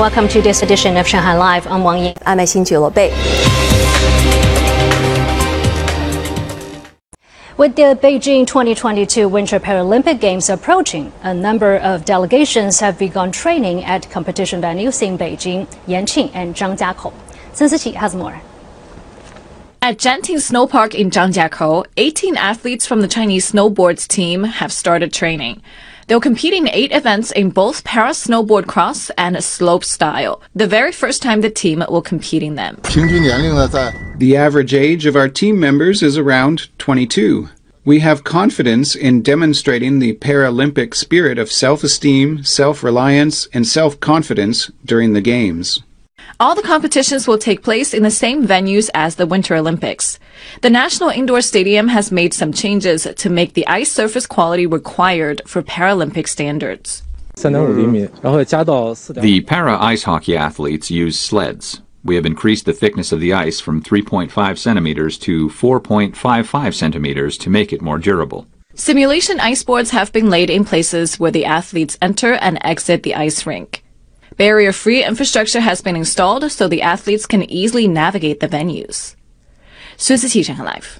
Welcome to this edition of Shanghai Live. I'm Wang Ying. I'm Xin Bei. With the Beijing 2022 Winter Paralympic Games approaching, a number of delegations have begun training at competition venues in Beijing, Yanqing, and Zhangjiakou. Sun Siqi has more. At Genting Snow Park in Zhangjiakou, 18 athletes from the Chinese snowboards team have started training. They'll compete in eight events in both para snowboard cross and slopestyle. The very first time the team will compete in them. The average age of our team members is around 22. We have confidence in demonstrating the Paralympic spirit of self-esteem, self-reliance, and self-confidence during the Games. All the competitions will take place in the same venues as the Winter Olympics. The National Indoor Stadium has made some changes to make the ice surface quality required for Paralympic standards. The para ice hockey athletes use sleds. We have increased the thickness of the ice from 3.5 centimeters to 4.55 centimeters to make it more durable. Simulation ice boards have been laid in places where the athletes enter and exit the ice rink. Barrier free infrastructure has been installed so the athletes can easily navigate the venues. 孙思琪，上海 Live。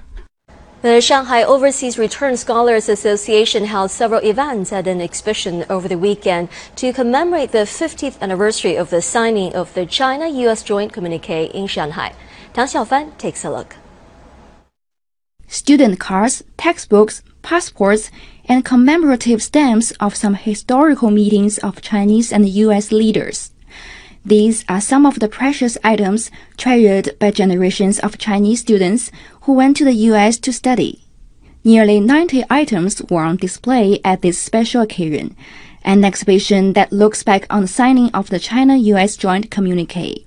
The Shanghai Overseas Return Scholars Association held several events at an exhibition over the weekend to commemorate the 50th anniversary of the signing of the China-U.S. Joint Communique in Shanghai. Tang Xiaofan takes a look. student cards, textbooks, passports, and commemorative stamps of some historical meetings of Chinese and U.S. leaders. These are some of the precious items treasured by generations of Chinese students who went to the U.S. to study. Nearly 90 items were on display at this special occasion, an exhibition that looks back on the signing of the China-U.S. Joint Communique.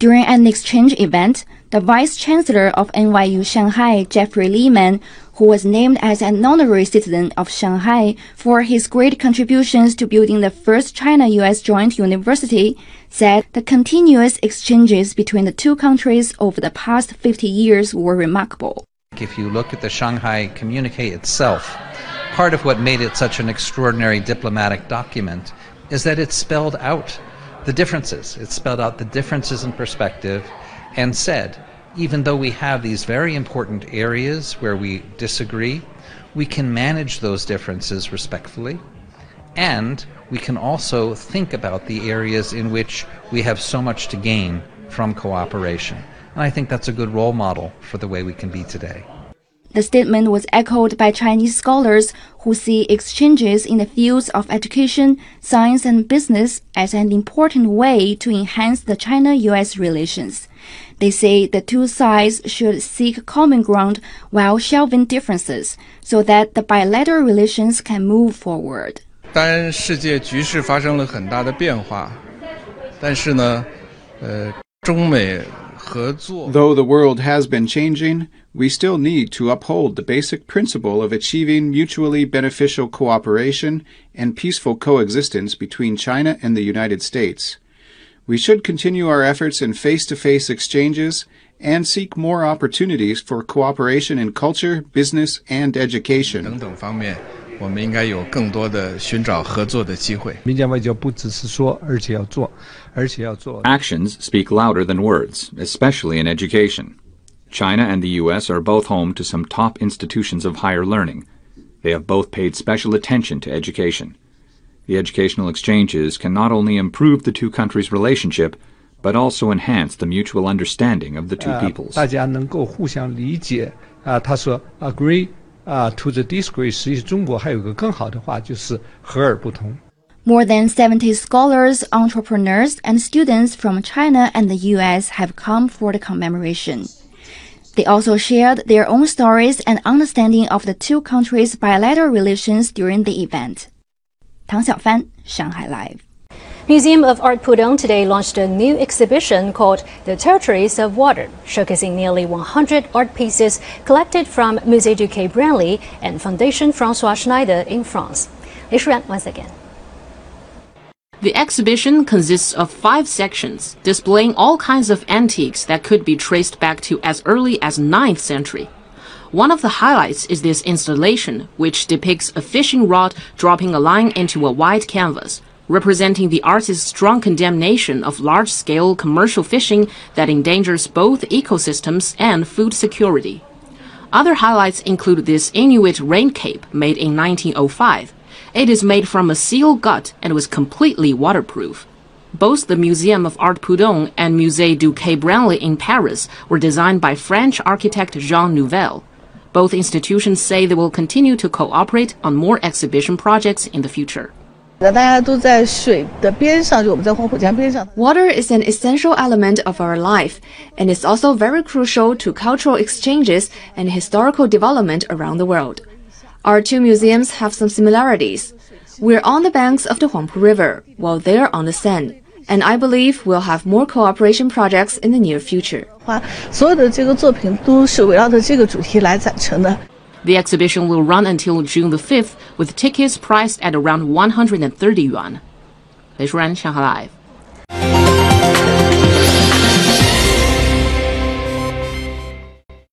During an exchange event, the Vice Chancellor of NYU Shanghai, Jeffrey Lehman, who was named as an honorary citizen of Shanghai for his great contributions to building the first China-US joint university, said the continuous exchanges between the two countries over the past 50 years were remarkable. If you look at the Shanghai communique itself, part of what made it such an extraordinary diplomatic document is that it spelled out the differences. It spelled out the differences in perspective and said, even though we have these very important areas where we disagree, we can manage those differences respectfully, and we can also think about the areas in which we have so much to gain from cooperation. And I think that's a good role model for the way we can be today. The statement was echoed by Chinese scholars who see exchanges in the fields of education, science, and business as an important way to enhance the China US relations. They say the two sides should seek common ground while shelving differences so that the bilateral relations can move forward. 当然，世界局势发生了很大的变化，但是呢，呃，中美合作。 Though the world has been changing, we still need to uphold the basic principle of achieving mutually beneficial cooperation and peaceful coexistence between China and the United States. We should continue our efforts in face to face exchanges and seek more opportunities for cooperation in culture, business, and 等 education. 等方面，我们应该有更多的寻找合作的机会。民间外交不只是说，而且要做，而且要做。 Actions speak louder than words, especially in education. China and the U.S. are both home to some top institutions of higher learning. They have both paid special attention to education. The educational exchanges can not only improve the two countries' relationship, but also enhance the mutual understanding of the two 啊 peoples. 大家能够互相理解啊。他说 agree 啊 to the disagree。实际中国还有个更好的话，就是和而不同。 More than 70 scholars, entrepreneurs, and students from China and the US have come for the commemoration. They also shared their own stories and understanding of the two countries' bilateral relations during the event. Tang Xiaofan, Shanghai Live. Museum of Art Pudong today launched a new exhibition called The Territories of Water, showcasing nearly 100 art pieces collected from Musée du Quai Branly and Fondation François Schneider in France. Li Shuran once again. The exhibition consists of five sections, displaying all kinds of antiques that could be traced back to as early as 9th century. One of the highlights is this installation, which depicts a fishing rod dropping a line into a white canvas, representing the artist's strong condemnation of large-scale commercial fishing that endangers both ecosystems and food security. Other highlights include this Inuit rain cape made in 1905. It is made from a seal gut and was completely waterproof. Both the Museum of Art Pudong and Musée du Quai Branly in Paris were designed by French architect Jean Nouvel. Both institutions say they will continue to cooperate on more exhibition projects in the future. Water is an essential element of our life, and is also very crucial to cultural exchanges and historical development around the world. Our two museums have some similarities. We're on the banks of the Huangpu River, while they're on the Seine and I believe we'll have more cooperation projects in the near future. The exhibition will run until June the 5th, with tickets priced at around 130 yuan. Lei Shuren, Shanghai Live.